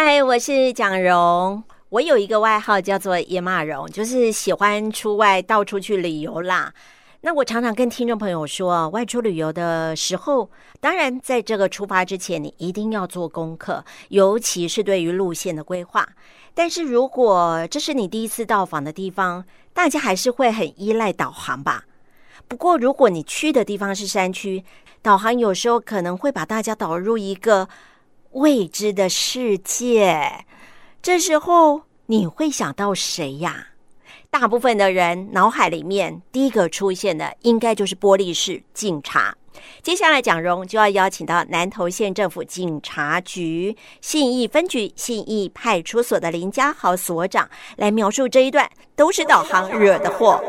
嗨，我是蒋蓉。我有一个外号叫做野马蓉，就是喜欢出外到处去旅游啦。那我常常跟听众朋友说，外出旅游的时候，当然在这个出发之前，你一定要做功课，尤其是对于路线的规划。但是如果这是你第一次到访的地方，大家还是会很依赖导航吧。不过如果你去的地方是山区，导航有时候可能会把大家导入一个未知的世界。这时候你会想到谁呀？大部分的人脑海里面第一个出现的，应该就是玻璃市警察。接下来，蒋荣就要邀请到南投县政府警察局信义分局信义派出所的林家豪所长来描述这一段，都是导航惹的祸。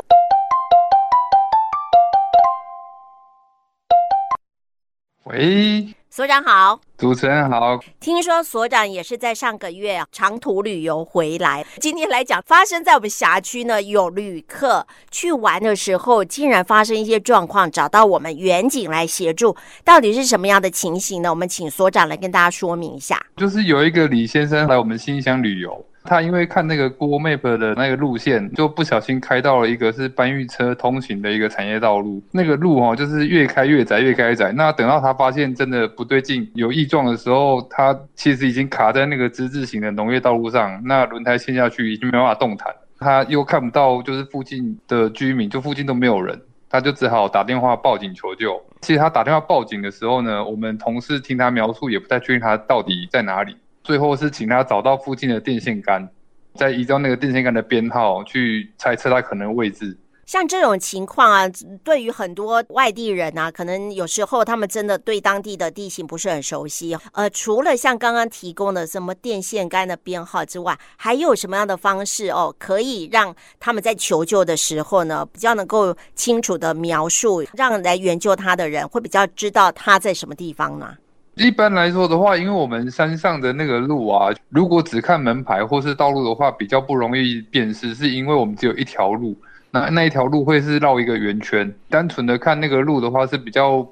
喂。所长好，主持人好。听说所长也是在上个月长途旅游回来，今天来讲发生在我们辖区呢，有旅客去玩的时候，竟然发生一些状况，找到我们远景来协助，到底是什么样的情形呢？我们请所长来跟大家说明一下。就是有一个李先生来我们新乡旅游。他因为看那个 Google Map 的那个路线，就不小心开到了一个是搬运车通行的一个产业道路。那个路哦，就是越开越窄，越开越窄。那等到他发现真的不对劲，有异状的时候，他其实已经卡在那个之字形的农业道路上，那轮胎陷下去已经没办法动弹。他又看不到就是附近的居民，就附近都没有人，他就只好打电话报警求救。其实他打电话报警的时候呢，我们同事听他描述也不太确定他到底在哪里。最后是请他找到附近的电线杆，再依照那个电线杆的编号去猜测他可能位置。像这种情况啊，对于很多外地人啊，可能有时候他们真的对当地的地形不是很熟悉。呃，除了像刚刚提供的什么电线杆的编号之外，还有什么样的方式哦，可以让他们在求救的时候呢，比较能够清楚的描述，让来援救他的人会比较知道他在什么地方呢？一般来说的话，因为我们山上的那个路啊，如果只看门牌或是道路的话，比较不容易辨识，是因为我们只有一条路，那那一条路会是绕一个圆圈，单纯的看那个路的话是比较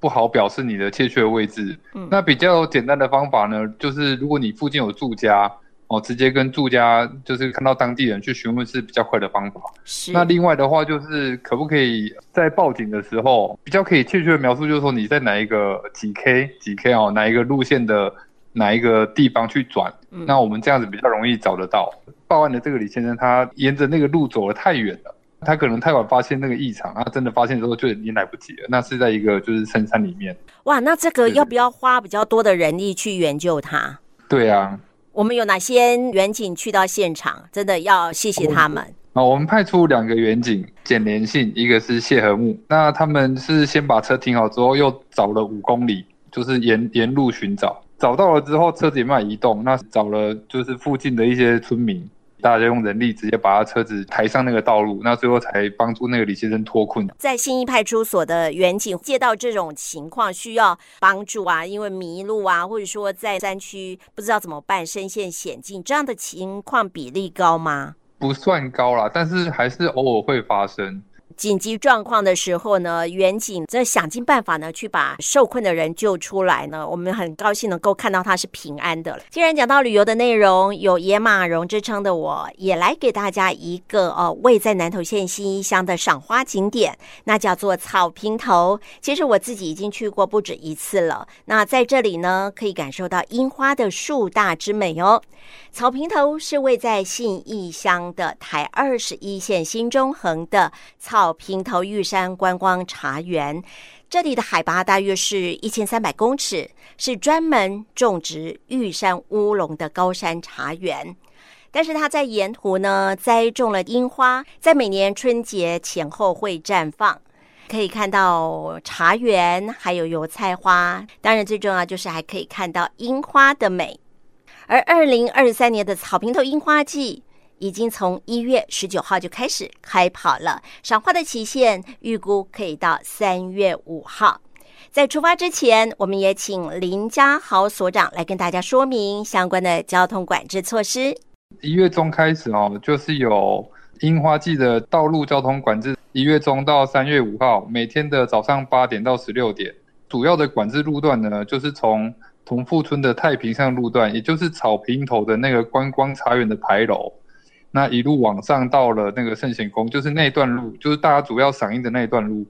不好表示你的确切位置。嗯，那比较简单的方法呢，就是如果你附近有住家。哦，直接跟住家就是看到当地人去询问是比较快的方法。是。那另外的话，就是可不可以在报警的时候比较可以确切的描述，就是说你在哪一个几 K 几 K 哦，哪一个路线的哪一个地方去转？嗯。那我们这样子比较容易找得到。报案的这个李先生，他沿着那个路走了太远了，他可能太晚发现那个异常，他真的发现之后就已经来不及了。那是在一个就是深山里面。哇，那这个要不要花比较多的人力去援救他？对啊。我们有哪些远景去到现场？真的要谢谢他们。啊，我们派出两个远景，简连信，一个是谢和木。那他们是先把车停好之后，又找了五公里，就是沿沿路寻找，找到了之后，车子也慢慢移动。那找了就是附近的一些村民。大家用人力直接把他车子抬上那个道路，那最后才帮助那个李先生脱困。在新义派出所的远景接到这种情况需要帮助啊，因为迷路啊，或者说在山区不知道怎么办，身陷险境，这样的情况比例高吗？不算高啦，但是还是偶尔会发生。紧急状况的时候呢，远景在想尽办法呢，去把受困的人救出来呢。我们很高兴能够看到他是平安的。既然讲到旅游的内容，有野马蓉之称的我，也来给大家一个呃，位在南投县信义乡的赏花景点，那叫做草坪头。其实我自己已经去过不止一次了。那在这里呢，可以感受到樱花的树大之美哦。草坪头是位在信义乡的台二十一线新中横的草。草坪头玉山观光茶园，这里的海拔大约是一千三百公尺，是专门种植玉山乌龙的高山茶园。但是它在沿途呢栽种了樱花，在每年春节前后会绽放，可以看到茶园，还有油菜花。当然最重要就是还可以看到樱花的美。而二零二三年的草坪头樱花季，已经从一月十九号就开始开跑了，赏花的期限预估可以到三月五号。在出发之前，我们也请林家豪所长来跟大家说明相关的交通管制措施。一月中开始哦，就是有樱花季的道路交通管制。一月中到三月五号，每天的早上八点到十六点，主要的管制路段呢，就是从同富村的太平上路段，也就是草坪头的那个观光茶园的牌楼，那一路往上到了那个圣贤宫，就是那段路，就是大家主要赏樱的那一段路。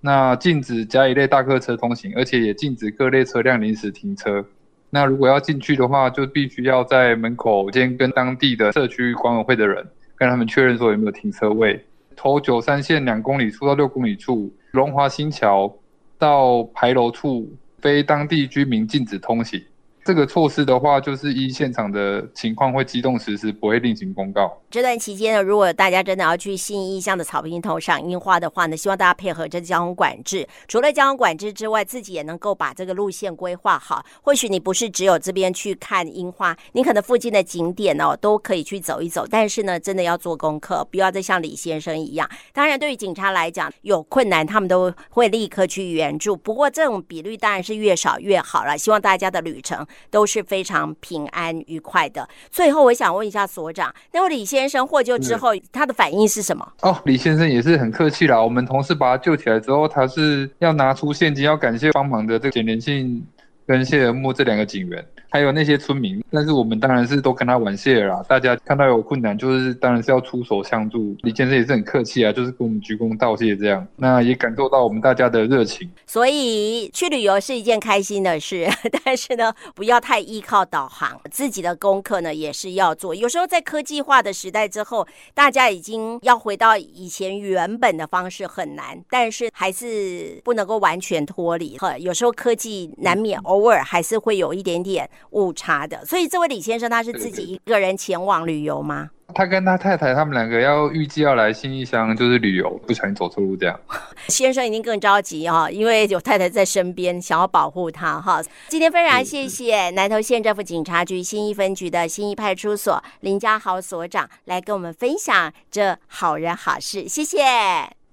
那禁止甲乙类大客车通行，而且也禁止各类车辆临时停车。那如果要进去的话，就必须要在门口先跟当地的社区管委会的人跟他们确认说有没有停车位。头九三线两公里处到六公里处，龙华新桥到牌楼处，非当地居民禁止通行。这个措施的话，就是依现场的情况会机动实施，不会另行公告。这段期间呢，如果大家真的要去新义乡的草坪头赏樱花的话呢，希望大家配合这交通管制。除了交通管制之外，自己也能够把这个路线规划好。或许你不是只有这边去看樱花，你可能附近的景点哦都可以去走一走。但是呢，真的要做功课，不要再像李先生一样。当然，对于警察来讲，有困难他们都会立刻去援助。不过这种比率当然是越少越好了。希望大家的旅程。都是非常平安愉快的。最后，我想问一下所长，那位李先生获救之后，他的反应是什么？哦，李先生也是很客气啦。我们同事把他救起来之后，他是要拿出现金，要感谢帮忙的这个简连信跟谢尔木这两个警员。还有那些村民，但是我们当然是都跟他玩谢了啦。大家看到有困难，就是当然是要出手相助。李先生也是很客气啊，就是跟我们鞠躬道谢这样。那也感受到我们大家的热情。所以去旅游是一件开心的事，但是呢，不要太依靠导航，自己的功课呢也是要做。有时候在科技化的时代之后，大家已经要回到以前原本的方式很难，但是还是不能够完全脱离。呵，有时候科技难免偶尔还是会有一点点。误差的，所以这位李先生他是自己一个人前往旅游吗？他跟他太太他们两个要预计要来新义乡，就是旅游，不小心走错路这样。先生一定更着急哈，因为有太太在身边，想要保护他哈。今天非常谢谢南投县政府警察局新义分局的新义派出所林家豪所长来跟我们分享这好人好事，谢谢，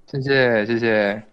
谢谢，谢谢。